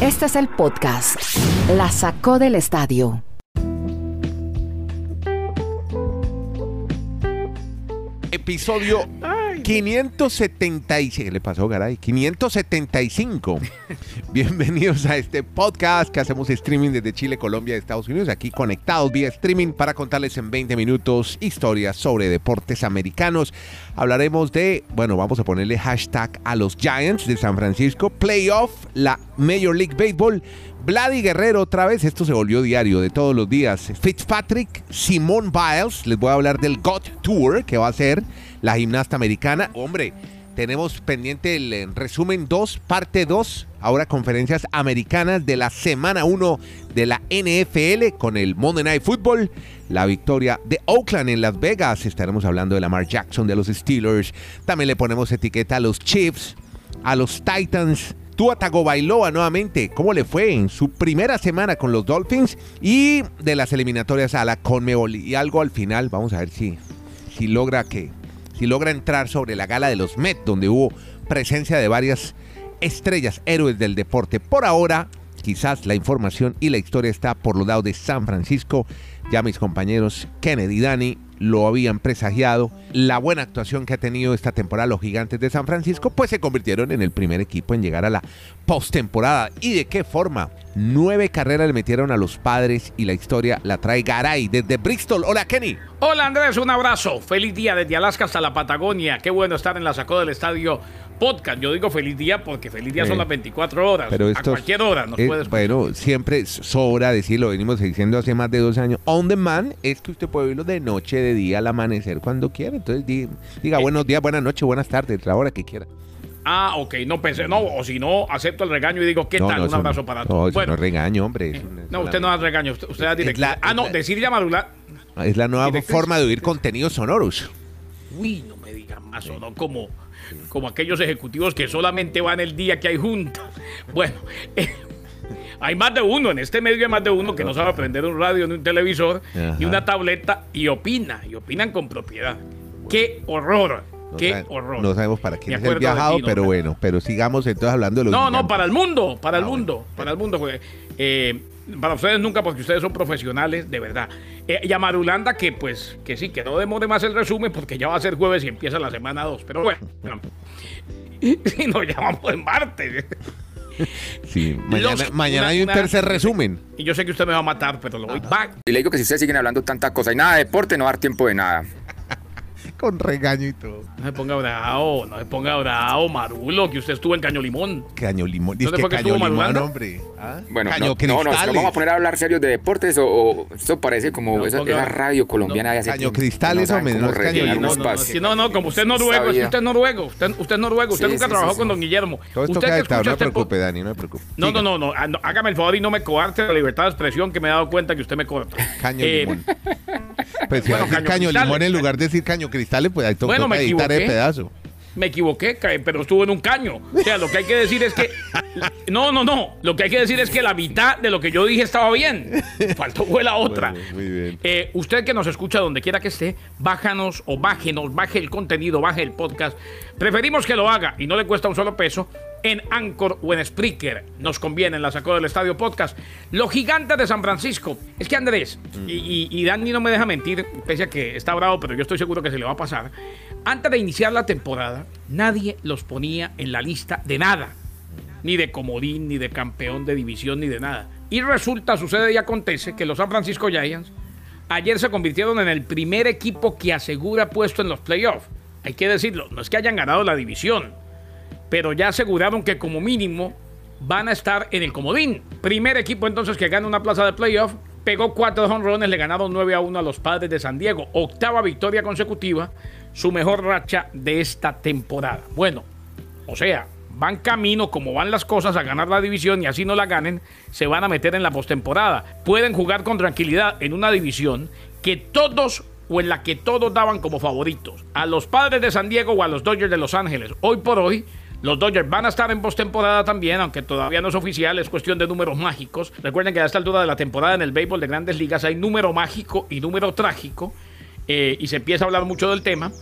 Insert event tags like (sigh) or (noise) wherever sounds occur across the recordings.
Este es el podcast. La sacó del estadio. Episodio 576. ¿Qué le pasó, Garay? 575. (laughs) Bienvenidos a este podcast que hacemos streaming desde Chile, Colombia Estados Unidos. Aquí conectados vía streaming para contarles en 20 minutos historias sobre deportes americanos. Hablaremos de, bueno, vamos a ponerle hashtag a los Giants de San Francisco, playoff, la Major League Baseball. Vladi Guerrero otra vez, esto se volvió diario de todos los días. Fitzpatrick, Simone Biles, les voy a hablar del GOT Tour que va a ser la gimnasta americana. Hombre, tenemos pendiente el eh, resumen 2, parte 2, ahora conferencias americanas de la semana 1 de la NFL con el Monday Night Football, la victoria de Oakland en Las Vegas. Estaremos hablando de Lamar Jackson, de los Steelers. También le ponemos etiqueta a los Chiefs, a los Titans. Tua Tagovailoa nuevamente, ¿cómo le fue en su primera semana con los Dolphins? Y de las eliminatorias a la Conmebol. Y algo al final, vamos a ver si, si logra que si logra entrar sobre la gala de los Met, donde hubo presencia de varias estrellas, héroes del deporte. Por ahora, quizás la información y la historia está por los lados de San Francisco. Ya mis compañeros Kennedy y Dani lo habían presagiado. La buena actuación que ha tenido esta temporada los gigantes de San Francisco, pues se convirtieron en el primer equipo en llegar a la postemporada. ¿Y de qué forma? Nueve carreras le metieron a los padres y la historia la trae Garay desde Bristol. Hola Kenny. Hola Andrés, un abrazo. Feliz día desde Alaska hasta la Patagonia. Qué bueno estar en la sacó del estadio podcast. Yo digo feliz día porque feliz día son las 24 horas. Pero a cualquier hora nos es- puedes Bueno, siempre sobra decirlo, venimos diciendo hace más de dos años. On demand es que usted puede oírlo de noche, de día, al amanecer, cuando quiera. Entonces di- diga Eh, buenos días, buenas noches, buenas tardes, la hora que quiera. Ah, ok, no pensé, no, o si no, acepto el regaño y digo, ¿qué No, tal? no, un abrazo no- para todos. Bueno, no regaño, hombre. es un- no, usted no da regaño, usted, usted da la- Ah, no, la- decir ya. Es la nueva Directriz. forma de oír contenidos sonoros. Uy, no me digan más, o no como, como aquellos ejecutivos que solamente van el día que hay junta. (laughs) Bueno, eh, hay más de uno, en este medio hay más de uno que no sabe aprender un radio ni un televisor Ajá. ni una tableta y opina, y opinan con propiedad. ¡Qué horror! No ¡Qué sabe- horror! No sabemos para quién es el viajado, ti, no, pero no. bueno, pero sigamos entonces hablando de los No, no, para el mundo, para el Ah, mundo, bueno. para el mundo. eh, para ustedes nunca, porque ustedes son profesionales, de verdad. Eh, y a Marulanda, que pues, que sí, que no demore más el resumen, porque ya va a ser jueves y empieza la semana 2. Pero bueno, (laughs) bueno. si nos llamamos en martes. Sí, mañana, Los- mañana una- hay un una- tercer resumen. Y yo sé que usted me va a matar, pero lo voy back. Y le digo que si ustedes siguen hablando tanta cosa y nada de deporte, no va a dar tiempo de nada. Con regaño y todo. No se ponga bravo, no se ponga bravo, Marulo, que usted estuvo en Caño Limón. Caño limón. ¿Dónde Dice que caño limón, hombre. ¿Ah? Bueno, caño no, no, no, cristales. vamos a poner a hablar serios de deportes o, o esto parece como No, esa, ponga- esa radio colombiana de hace Caño cristales, hombre, no es caño limón. No, no, no, no, como usted es noruego, usted es noruego, usted, usted es noruego, usted Sí, nunca sí, trabajó sí, con don Guillermo. Todo esto usted queda que escucha no este me po- preocupe, Dani, no me preocupe. No, no, no, no, ah, no, hágame el favor y no me coarte la libertad de expresión que me he dado cuenta que usted me corta. Caño Eh, limón. (laughs) Pues si bueno, va a decir caño cristales. limón en lugar de decir caño cristales, pues ahí toca Bueno, me editar el equivoqué. pedazo. Me equivoqué, pero estuvo en un caño. O sea, lo que hay que decir es que. (laughs) No, no, no. Lo que hay que decir es que la mitad de lo que yo dije estaba bien. Faltó fue la otra. (laughs) Bueno, muy bien. Eh, usted que nos escucha donde quiera que esté, bájanos o bájenos, baje el contenido, baje el podcast. Preferimos que lo haga y no le cuesta un solo peso en Anchor o en Spreaker. Nos conviene en la Sacó del Estadio Podcast. Los gigantes de San Francisco. Es que Andrés, y, y, y Dani no me deja mentir, pese a que está bravo, pero yo estoy seguro que se le va a pasar. Antes de iniciar la temporada, nadie los ponía en la lista de nada. Ni de comodín, ni de campeón de división, ni de nada. Y resulta, sucede y acontece que los San Francisco Giants ayer se convirtieron en el primer equipo que asegura puesto en los playoffs. Hay que decirlo, no es que hayan ganado la división, pero ya aseguraron que como mínimo van a estar en el comodín. Primer equipo entonces que gana una plaza de playoff, pegó cuatro honrones, le ganaron 9 a 1 a los padres de San Diego. Octava victoria consecutiva, su mejor racha de esta temporada. Bueno, o sea, van camino como van las cosas a ganar la división y así no la ganen, se van a meter en la postemporada. Pueden jugar con tranquilidad en una división que todos o en la que todos daban como favoritos. A los padres de San Diego o a los Dodgers de Los Ángeles. Hoy por hoy, los Dodgers van a estar en postemporada también, aunque todavía no es oficial, es cuestión de números mágicos. Recuerden que a esta altura de la temporada en el béisbol de grandes ligas hay número mágico y número trágico, eh, y se empieza a hablar mucho del tema.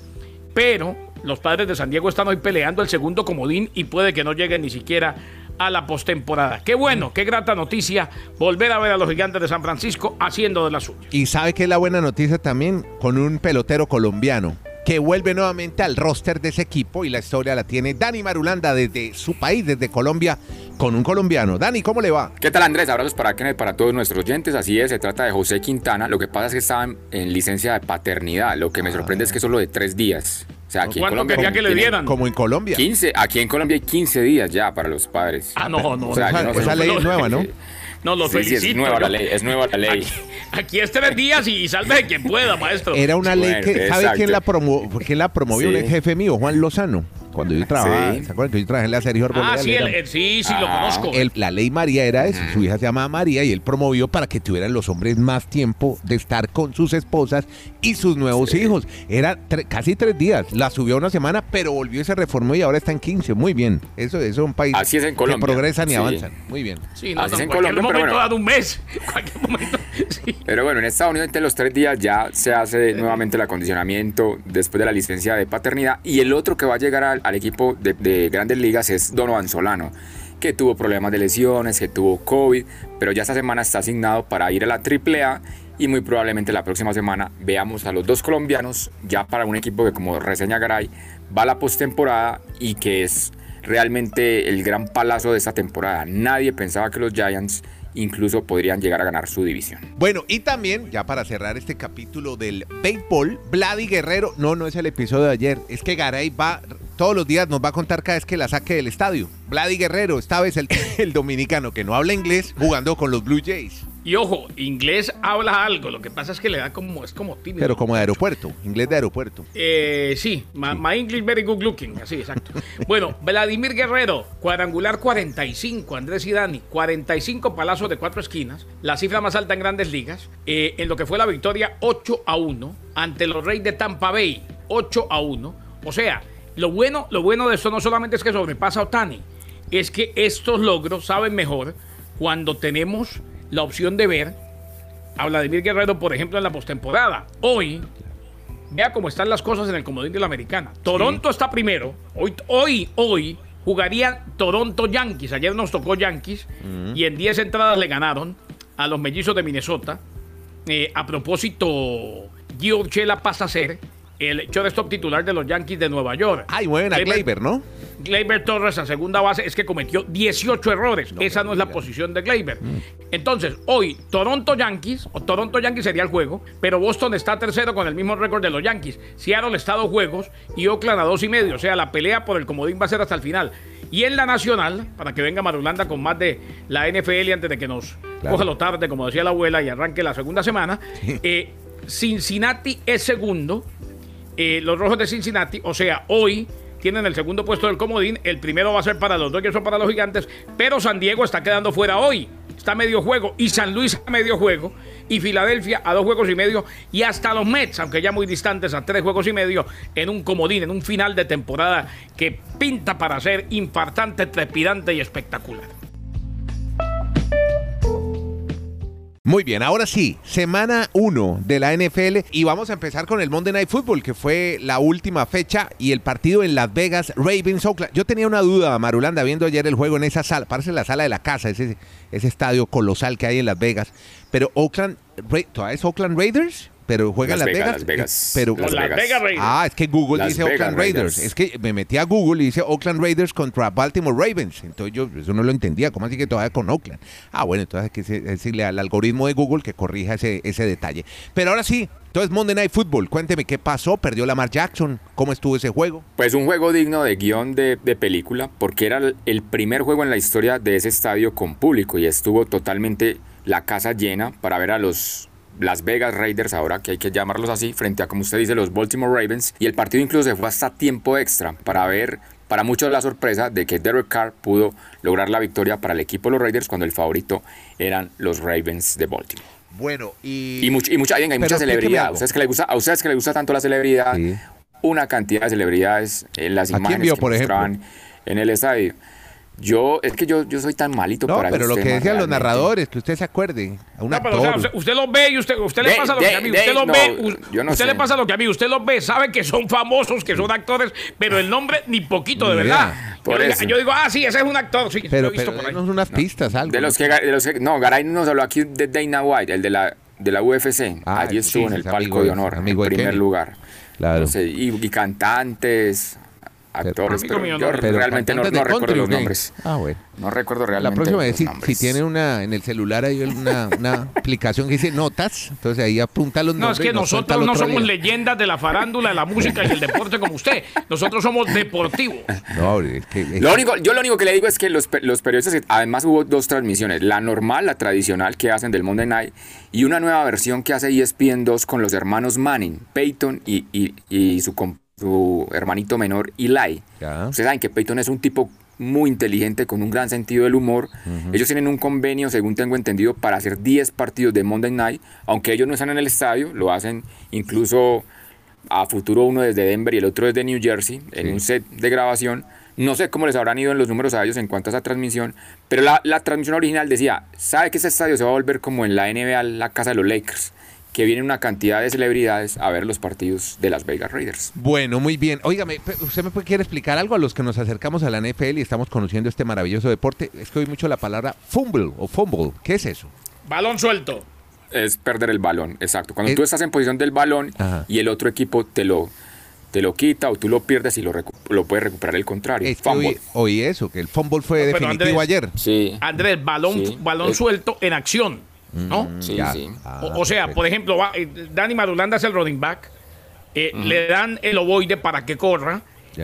Pero los padres de San Diego están hoy peleando el segundo comodín y puede que no lleguen ni siquiera a la postemporada. Qué bueno, qué grata noticia volver a ver a los gigantes de San Francisco haciendo de la suya. Y sabe que es la buena noticia también con un pelotero colombiano que vuelve nuevamente al roster de ese equipo y la historia la tiene Dani Marulanda desde su país, desde Colombia, con un colombiano. Dani, ¿cómo le va? ¿Qué tal Andrés? Abrazos para Kenneth, para todos nuestros oyentes. Así es, se trata de José Quintana. Lo que pasa es que estaba en, en licencia de paternidad. Lo que me sorprende es que solo de tres días. O sea, aquí en ¿Cuánto Colombia quería que le dieran? Como en Colombia. 15, aquí en Colombia hay 15 días ya para los padres. Ah, no, no. O sea, esa- yo no sé- esa ley es nueva, ¿no? (laughs) No, lo Sí, sí, felicito. es nueva la ley, es nueva la ley. Aquí, aquí es tres días y salve quien pueda, maestro. Era una ley que, ¿sabe quién la, promo, quién la promovió? Sí. Un jefe mío, Juan Lozano. Cuando yo trabajaba, Sí. ¿se acuerdan que yo trabajé en la Sergio Arboleda? Ah, sí, el- sí, sí, lo Ah, conozco. El- la ley María era eso, su hija se llamaba María y él promovió para que tuvieran los hombres más tiempo de estar con sus esposas y sus nuevos hijos. Era tre- casi tres días, la subió una semana, pero volvió y se reformó y ahora está en 15. Muy bien, eso, eso es un país Así es en Colombia. que progresan y Sí. avanzan. Muy bien. Sí, no, Así no, es en en cualquier Colombia, pero momento bueno. dado un mes. (laughs) cualquier momento. (laughs) Pero bueno, en Estados Unidos entre los tres días ya se hace nuevamente el acondicionamiento después de la licencia de paternidad y el otro que va a llegar al, al equipo de, de grandes ligas es Donovan Solano, que tuvo problemas de lesiones, que tuvo COVID, pero ya esta semana está asignado para ir a la AAA y muy probablemente la próxima semana veamos a los dos colombianos ya para un equipo que como reseña Garay va a la postemporada y que es realmente el gran palazo de esta temporada. Nadie pensaba que los Giants incluso podrían llegar a ganar su división. Bueno, y también, ya para cerrar este capítulo del béisbol, Vladi Guerrero, no, no es el episodio de ayer, es que Garay va, todos los días nos va a contar cada vez que la saque del estadio. Vladi Guerrero, esta vez el, (laughs) el dominicano que no habla inglés, jugando con los Blue Jays, Y ojo, inglés habla algo, lo que pasa es que le da como, es como tímido. pero como de aeropuerto, inglés de aeropuerto. Eh, sí, my, my English very good looking, así, exacto. Bueno, (laughs) Vladimir Guerrero, cuadrangular 45, Andrés y Dani, 45 palazos de cuatro esquinas, la cifra más alta en grandes ligas, eh, en lo que fue la victoria 8 a 1 ante los Reyes de Tampa Bay, 8 a 1. O sea, lo bueno, lo bueno de esto no solamente es que sobrepasa a Otani, es que estos logros saben mejor cuando tenemos la opción de ver a Vladimir Guerrero, por ejemplo, en la postemporada. Hoy, Vea cómo están las cosas en el comodín de la americana. Toronto está primero. Hoy, hoy, hoy jugarían Toronto Yankees. Ayer nos tocó Yankees y en 10 entradas le ganaron a los mellizos de Minnesota. Eh, a propósito, Gio Urshela pasa a ser el shortstop titular de los Yankees de Nueva York. Ay, mueven a Gleyber, ¿no? Gleyber Torres a segunda base es que cometió 18 errores. Esa no es la posición de Gleyber. Entonces, hoy Toronto Yankees, o Toronto Yankees sería el juego, pero Boston está tercero con el mismo récord de los Yankees. Seattle está a dos juegos y Oakland a dos y medio. O sea, la pelea por el comodín va a ser hasta el final. Y en la nacional, para que venga Marulanda con más de la NFL antes de que nos Claro. coja lo tarde, como decía la abuela, y arranque la segunda semana. eh, Cincinnati es segundo. Eh, los rojos de Cincinnati, o sea, hoy tienen el segundo puesto del comodín. El primero va a ser para los Dodgers o para los Gigantes, pero San Diego está quedando fuera hoy. Está a medio juego y San Luis a medio juego y Filadelfia a dos juegos y medio y hasta los Mets, aunque ya muy distantes a tres juegos y medio en un comodín, en un final de temporada que pinta para ser infartante, trepidante y espectacular. Muy bien, ahora sí, semana 1 de la NFL y vamos a empezar con el Monday Night Football, que fue la última fecha y el partido en Las Vegas, Ravens Oakland. Yo tenía una duda, Marulanda, viendo ayer el juego en esa sala, parece la sala de la casa, ese, ese estadio colosal que hay en Las Vegas, pero Oakland, ¿todavía es Oakland Raiders? Pero juega en Las Las Vegas, Vegas. Las Vegas. eh, Pero, Las Vegas. Raiders. Ah, es que Google Las dice Vegas Oakland Raiders. Raiders. Es que me metí a Google y dice Oakland Raiders contra Baltimore Ravens. Entonces yo eso no lo entendía. ¿Cómo así que todavía con Oakland? Ah, bueno, entonces hay que decirle al algoritmo de Google que corrija ese, ese detalle. Pero ahora sí, entonces Monday Night Football. Cuénteme qué pasó. ¿Perdió Lamar Jackson? ¿Cómo estuvo ese juego? Pues un juego digno de guion de, de película, porque era el primer juego en la historia de ese estadio con público y estuvo totalmente la casa llena para ver a los Las Vegas Raiders, ahora que hay que llamarlos así, frente a, como usted dice, los Baltimore Ravens. Y el partido incluso se fue hasta tiempo extra para ver, para muchos la sorpresa de que Derek Carr pudo lograr la victoria para el equipo de los Raiders cuando el favorito eran los Ravens de Baltimore. Bueno, y... Y, mucha, y mucha, venga, hay mucha celebridad. ¿A ustedes, que les gusta, a ustedes que les gusta tanto la celebridad, Sí. una cantidad de celebridades en las ¿A quién imágenes vio, que por ejemplo? mostraban en el estadio. Yo, es que yo, yo soy tan malito No, para pero lo que decían los narradores, que usted se acuerde. A un No, pero, o sea, actor. usted, los ve y usted, usted le De- pasa lo que a mí. de- Usted los no, ve. u- yo no usted sé. le pasa lo que a mí. Usted los ve, sabe que son famosos, que son actores, pero el nombre ni poquito de verdad. Por yo, digo, ah, sí, ese es un actor. Sí, pero lo he visto pero por ahí. unas pistas, algo. De los que, de los que- no, Garay nos habló aquí de Dana White, el de la, de la UFC. Ah, Allí sí, estuvo en el palco amigo de honor, amigo en primer Kenny. lugar. Claro. No sé, y, y cantantes, actores, pero yo no. Pero realmente no, no recuerdo country, los nombres. Ah, bueno. No recuerdo La realmente próxima vez, los si, si tiene una en el celular hay una, una aplicación que dice notas, entonces ahí apunta los No, nombres. es que nosotros no somos día. leyendas de la farándula, de la música y el deporte como usted. Nosotros somos deportivos. No, es que. es Lo único, yo lo único que le digo es que los, los periodistas, además hubo dos transmisiones, la normal, la tradicional que hacen del Monday Night, y una nueva versión que hace ESPN 2 con los hermanos Manning, Peyton y, y- y su, com- su hermanito menor Eli. Ya. Ustedes saben que Peyton es un tipo muy inteligente, con un gran sentido del humor. Ellos tienen un convenio, según tengo entendido, para hacer 10 partidos de Monday Night, aunque ellos no están en el estadio, lo hacen incluso a futuro uno desde Denver y el otro desde New Jersey, en Sí. un set de grabación. No sé cómo les habrán ido en los números a ellos en cuanto a esa transmisión, pero la, la transmisión original decía, ¿sabe que ese estadio se va a volver como en la NBA, la casa de los Lakers? Que vienen una cantidad de celebridades a ver los partidos de las Vegas Raiders. Bueno, muy bien. Óigame, ¿usted me quiere explicar algo a los que nos acercamos a la NFL y estamos conociendo este maravilloso deporte? Es que oí mucho la palabra fumble o fumble. ¿Qué es eso? Balón suelto. Es perder el balón, exacto. Cuando Es- tú estás en posición del balón Ajá. y el otro equipo te lo, te lo quita o tú lo pierdes y lo, recu- lo puede recuperar el contrario. Es que Fumble. oí, oí eso, que el fumble fue No, definitivo Andrés- ayer. Sí. Andrés, balón, Sí. balón Es- suelto en acción. ¿No? Sí, Ya. sí. Ah, O, o sea, por ejemplo, va, eh, Danny Marulanda es el running back. eh, Le dan el ovoide para que corra.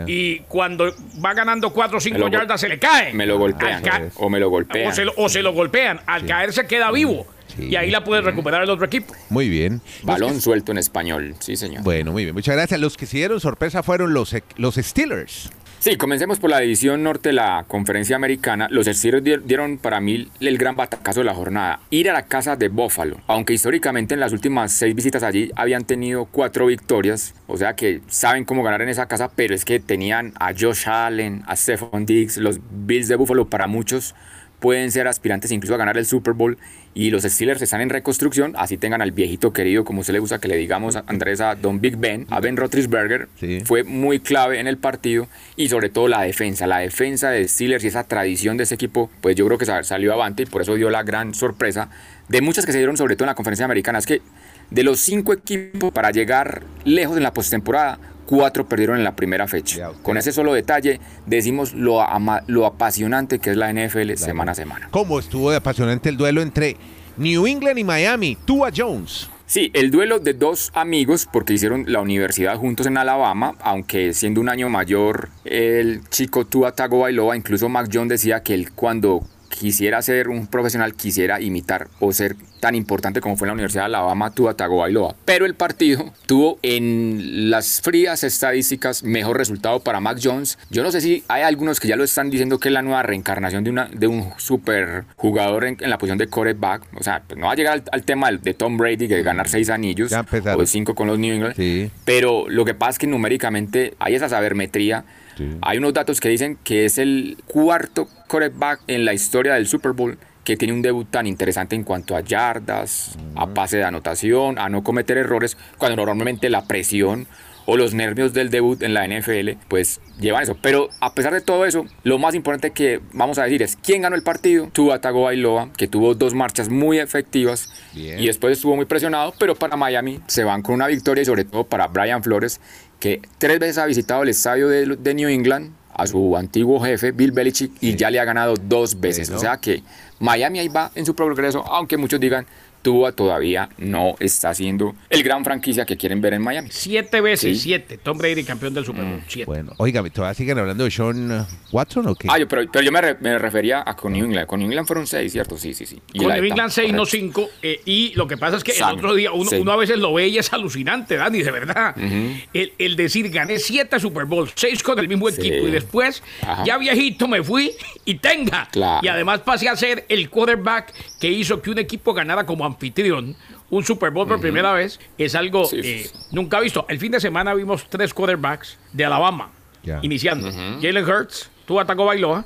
Y cuando va ganando 4 o 5 Me lo go- yardas, se le cae. Me lo golpean o me lo golpean. o, se lo, o se lo golpean. Al caer se queda vivo. Sí. Y ahí la puede recuperar el otro equipo. Muy bien. Balón suelto en español, sí señor. Bueno, muy bien. Muchas gracias. Los que se dieron sorpresa fueron los, los Steelers. Sí, comencemos por la división norte de la conferencia americana. Los Steelers di- dieron para mí el gran batacazo de la jornada. Ir a la casa de Buffalo. Aunque históricamente en las últimas seis visitas allí habían tenido cuatro victorias. O sea que saben cómo ganar en esa casa, pero es que tenían a Josh Allen, a Stephon Diggs, los Bills de Buffalo para muchos pueden ser aspirantes incluso a ganar el Super Bowl y los Steelers están en reconstrucción, así tengan al viejito querido, como se le gusta que le digamos a Andrés, a Don Big Ben, a Ben Roethlisberger, Sí. fue muy clave en el partido y sobre todo la defensa, la defensa de Steelers y esa tradición de ese equipo, pues yo creo que sa- salió avante y por eso dio la gran sorpresa de muchas que se dieron sobre todo en la conferencia americana, es que de los cinco equipos para llegar lejos en la postemporada, cuatro perdieron en la primera fecha. Con ese solo detalle decimos lo, ama- lo apasionante que es la NFL semana a semana. ¿Cómo estuvo de apasionante el duelo entre New England y Miami? Tua Jones. Sí, el duelo de dos amigos porque hicieron la universidad juntos en Alabama, aunque siendo un año mayor el chico Tua Tagovailoa, incluso Mac Jones decía que él cuando quisiera ser un profesional quisiera imitar o ser tan importante como fue en la Universidad de Alabama Tua Tagovailoa. Pero el partido tuvo en las frías estadísticas mejor resultado para Mac Jones. Yo no sé si hay algunos que ya lo están diciendo que es la nueva reencarnación de, una, de un super jugador en, en la posición de quarterback. O sea, pues no va a llegar al, al tema de, de Tom Brady que ganar seis anillos o cinco con los New England. Sí. Pero lo que pasa es que numéricamente hay esa sabermetría. Sí. Hay unos datos que dicen que es el cuarto quarterback en la historia del Super Bowl que tiene un debut tan interesante en cuanto a yardas, a pase de anotación, a no cometer errores, cuando normalmente la presión o los nervios del debut en la NFL pues llevan eso. Pero a pesar de todo eso, lo más importante que vamos a decir es quién ganó el partido. Tua Tagovailoa, que tuvo dos marchas muy efectivas Bien. y después estuvo muy presionado, pero para Miami se van con una victoria y sobre todo para Brian Flores, que tres veces ha visitado el estadio de, de New England a su antiguo jefe Bill Belichick y ya le ha ganado dos veces. O sea que Miami ahí va en su progreso, aunque muchos digan Tua todavía no está siendo el gran franquicia que quieren ver en Miami. Siete veces, Sí. siete. Tom Brady campeón del Super Bowl. Siete. Bueno, oiga, ¿todavía siguen hablando de Sean Watson o qué? Ah, yo, pero, pero yo me, re- me refería a con New England. Con New England fueron seis, ¿cierto? Sí, sí, sí. Y Con New England 6, no correcto. 5. y lo que pasa es que el otro día uno, sí. uno a veces lo ve y es alucinante, Dani, de verdad. el, el decir, gané 7 Super Bowls, 6 con el mismo Sí. equipo y después, Ajá. ya viejito me fui y tenga. Claro. Y además pasé a ser el quarterback que hizo que un equipo ganara como anfitrión un Super Bowl por primera vez. Es algo Sí, eh, nunca visto. El fin de semana vimos tres quarterbacks de Alabama iniciando. Jalen Hurts, Tagovailoa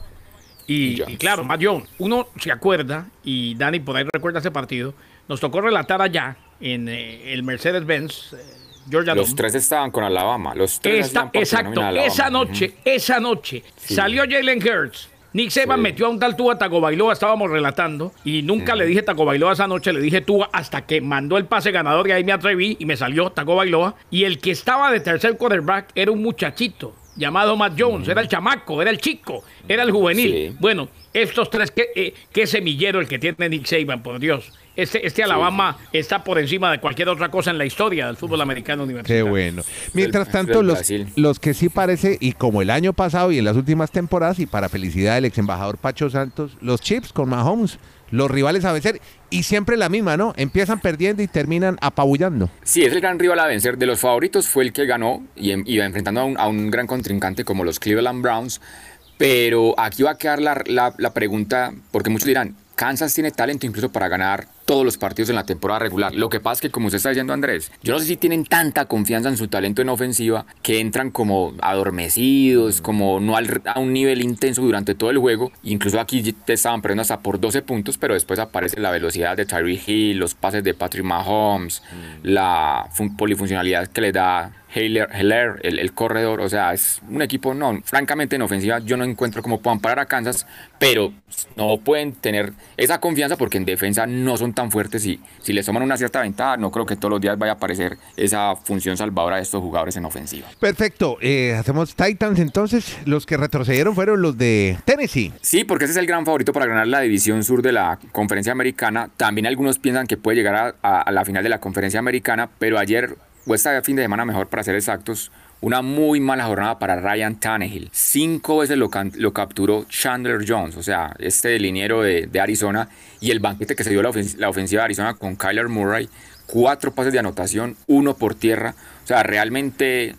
Y, Jones. y claro, Matt Jones, uno se acuerda, y Dani por ahí recuerda ese partido, nos tocó relatar allá en eh, el Mercedes-Benz, eh, Georgia Los Dome. tres estaban con Alabama. Los tres Esta- exacto, Alabama. esa noche, esa noche salió Jalen Hurts. Nick Saban Sí. metió a un tal Tua Tagovailoa, estábamos relatando, y nunca le dije Tagovailoa esa noche, le dije Tua hasta que mandó el pase ganador y ahí me atreví y me salió Tagovailoa. Y el que estaba de tercer quarterback era un muchachito llamado Matt Jones, era el chamaco, era el chico, era el juvenil. Sí. Bueno, estos tres, qué, eh, qué semillero el que tiene Nick Saban, por Dios. Este, este Alabama está por encima de cualquier otra cosa en la historia del fútbol americano Qué universitario. bueno. Mientras tanto, los, los que sí parece, y como el año pasado y en las últimas temporadas, y para felicidad del ex embajador Pacho Santos, los Chips con Mahomes, los rivales a vencer, y siempre la misma, ¿no? Empiezan perdiendo y terminan apabullando. Sí, es el gran rival a vencer. De los favoritos fue el que ganó y em- iba enfrentando a un, a un gran contrincante como los Cleveland Browns. Pero aquí va a quedar la, la- la pregunta, porque muchos dirán, Kansas tiene talento incluso para ganar todos los partidos en la temporada regular. Lo que pasa es que, como usted está diciendo, Andrés, yo no sé si tienen tanta confianza en su talento en ofensiva que entran como adormecidos, como no al- a un nivel intenso durante todo el juego. Incluso aquí te estaban perdiendo hasta por 12 puntos, pero después aparece la velocidad de Tyreek Hill, los pases de Patrick Mahomes, la fun- polifuncionalidad que le da Heller, Heller, el, el corredor, o sea, es un equipo, no, francamente en ofensiva yo no encuentro cómo puedan parar a Kansas, pero no pueden tener esa confianza porque en defensa no son tan fuertes y si les toman una cierta ventaja, no creo que todos los días vaya a aparecer esa función salvadora de estos jugadores en ofensiva. Perfecto. eh, hacemos Titans entonces. Los que retrocedieron fueron los de Tennessee. Sí, porque ese es el gran favorito para ganar la división sur de la conferencia americana. También algunos piensan que puede llegar a, a- a la final de la conferencia americana, pero ayer, o este fin de semana mejor para ser exactos, una muy mala jornada para Ryan Tannehill. Cinco veces lo, lo capturó Chandler Jones, o sea, este liniero de, de Arizona, y el banquete que se dio la, ofens- la ofensiva de Arizona con Kyler Murray. Cuatro pases de anotación, uno por tierra. O sea, realmente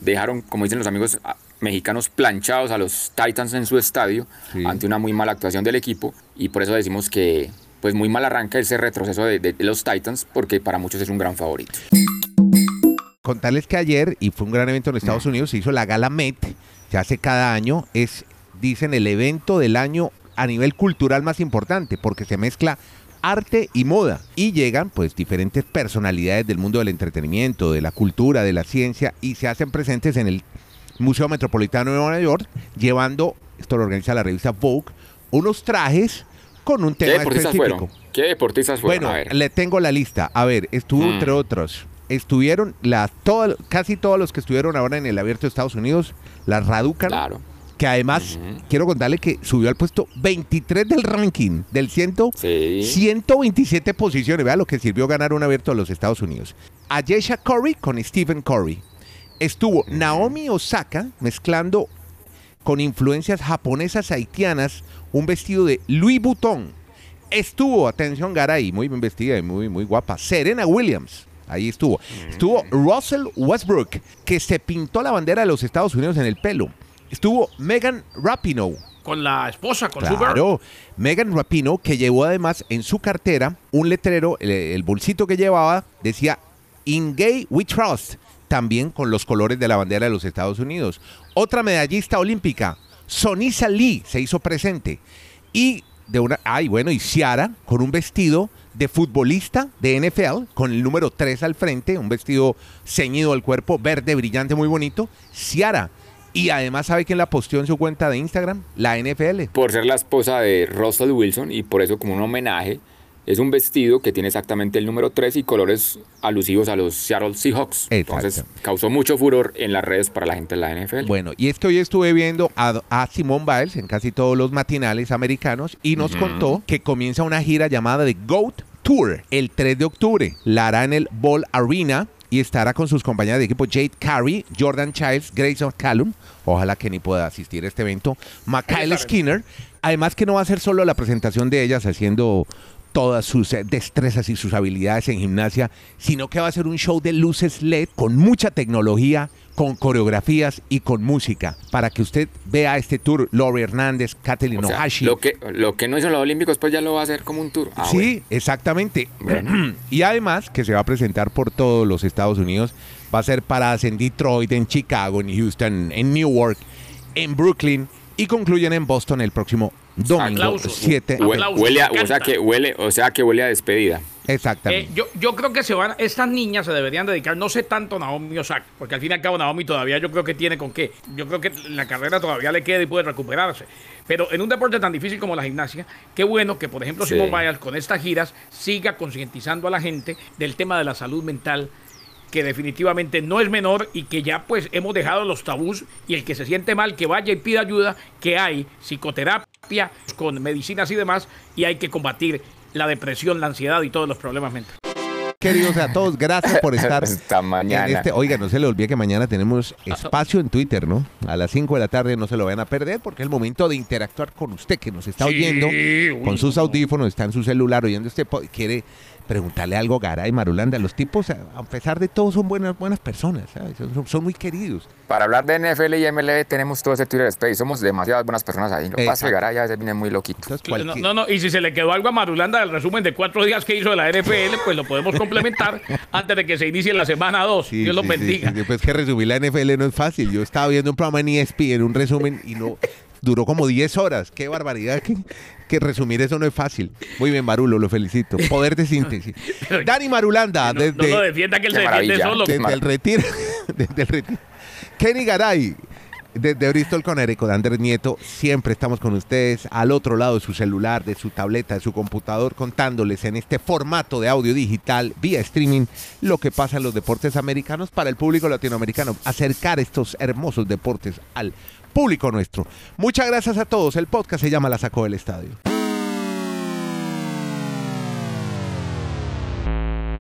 dejaron, como dicen los amigos mexicanos, planchados a los Titans en su estadio Sí. ante una muy mala actuación del equipo y por eso decimos que pues muy mal arranca ese retroceso de, de los Titans porque para muchos es un gran favorito. Contarles que ayer, y fue un gran evento en Estados Unidos, se hizo la Gala Met, se hace cada año, es, dicen, el evento del año a nivel cultural más importante, porque se mezcla arte y moda. Y llegan pues diferentes personalidades del mundo del entretenimiento, de la cultura, de la ciencia, y se hacen presentes en el Museo Metropolitano de Nueva York, llevando, esto lo organiza la revista Vogue, unos trajes con un ¿Qué tema deportistas específico. fueron? ¿Qué deportistas fueron? Bueno, a ver. le tengo la lista. A ver, estuvo Mm. entre otros. Estuvieron las todas, casi todos los que estuvieron ahora en el abierto de Estados Unidos, las Raducan, Claro. que además quiero contarle que subió al puesto 23 del ranking, del 100, Sí. 127 posiciones. Vea lo que sirvió ganar un abierto de los Estados Unidos. Ayesha Curry con Stephen Curry. Estuvo Naomi Osaka mezclando con influencias japonesas haitianas un vestido de Louis Vuitton. Estuvo, atención Garay, muy bien vestida y muy, muy guapa, Serena Williams. Ahí estuvo. Estuvo Russell Westbrook, que se pintó la bandera de los Estados Unidos en el pelo. Estuvo Megan Rapinoe, Con la esposa, con su girl. Claro, Megan Rapino, que llevó además en su cartera un letrero, el, el bolsito que llevaba decía In Gay We Trust, también con los colores de la bandera de los Estados Unidos. Otra medallista olímpica, Sonisa Lee, se hizo presente. Y de una, ay, bueno, y Ciara con un vestido de futbolista de NFL, con el número 3 al frente, un vestido ceñido al cuerpo, verde, brillante, muy bonito. Ciara. Y además, ¿sabe quién la posteó en su cuenta de Instagram? La NFL. Por ser la esposa de Russell Wilson y por eso como un homenaje es un vestido que tiene exactamente el número 3 y colores alusivos a los Seattle Seahawks. Entonces causó mucho furor en las redes para la gente de la NFL. Bueno, y es que hoy estuve viendo a, a Simone Biles en casi todos los matinales americanos y nos contó que comienza una gira llamada The GOAT Tour el 3 de octubre. La hará en el Ball Arena y estará con sus compañeras de equipo Jade Carey, Jordan Childs, Grayson Callum. Ojalá que ni pueda asistir a este evento. Michael Skinner. Además que no va a ser solo la presentación de ellas haciendo todas sus eh, destrezas y sus habilidades en gimnasia, sino que va a ser un show de luces LED con mucha tecnología, con coreografías y con música, para que usted vea este tour. Lori Hernández, Kathleen O sea, Ohashi. lo, que, lo que no hizo en los Olímpicos, pues ya lo va a hacer como un tour. Ah, sí, bueno. exactamente. Bueno. (clears throat) y además que se va a presentar por todos los Estados Unidos. Va a ser paradas en Detroit, en Chicago, en Houston, en Newark, en Brooklyn y concluyen en Boston el próximo Domingo Aplausos. 7 Hue- Aplausos, huele a- me o sea que huele, o sea que huele a despedida. Exactamente. Eh, yo, yo creo que se van, estas niñas se deberían dedicar, no sé tanto a Naomi Osaka, porque al fin y al cabo Naomi todavía yo creo que tiene con qué. Yo creo que la carrera todavía le queda y puede recuperarse. Pero en un deporte tan difícil como la gimnasia, qué bueno que, por ejemplo, Sí. Simón Biles con estas giras siga concientizando a la gente del tema de la salud mental que definitivamente no es menor y que ya pues hemos dejado los tabús y el que se siente mal que vaya y pida ayuda, que hay psicoterapia con medicinas y demás y hay que combatir la depresión, la ansiedad y todos los problemas mentales. Queridos a todos, gracias por estar (laughs) Hasta mañana. en este. Oiga, no se le olvide que mañana tenemos espacio en Twitter, ¿no? A las 5 de la tarde no se lo van a perder porque es el momento de interactuar con usted que nos está Sí, oyendo uy, con sus no. audífonos, está en su celular oyendo este quiere preguntarle algo a Garay Marulanda. Los tipos, a pesar de todo, son buenas, buenas personas, ¿sabes? Son, son muy queridos. Para hablar de NFL y MLB tenemos todo ese Twitter Space. Somos demasiadas buenas personas ahí. Lo que pasa que Exacto. Garay a veces viene muy loquito. Entonces, No, cualquier- no, no, y si se le quedó algo a Marulanda del resumen de cuatro días que hizo de la NFL, pues lo podemos complementar (laughs) antes de que se inicie la semana 2. Sí, Dios los sí, bendiga. sí, sí, pues que resumir la NFL no es fácil. Yo estaba viendo un programa en ESPN, un resumen, y no duró como 10 horas. Qué barbaridad que, que resumir eso no es fácil. Muy bien, Marulo, lo felicito. Poder de síntesis. (laughs) Dani Marulanda, No, desde, no lo defienda que él se defiende solo. desde el retiro. (laughs) desde el retiro. Kenny Garay. Desde Bristol con Ereco de Andrés Nieto, siempre estamos con ustedes al otro lado de su celular, de su tableta, de su computador, contándoles en este formato de audio digital, vía streaming, lo que pasa en los deportes americanos para el público latinoamericano. Acercar estos hermosos deportes al público nuestro. Muchas gracias a todos. El podcast se llama La Sacó del Estadio.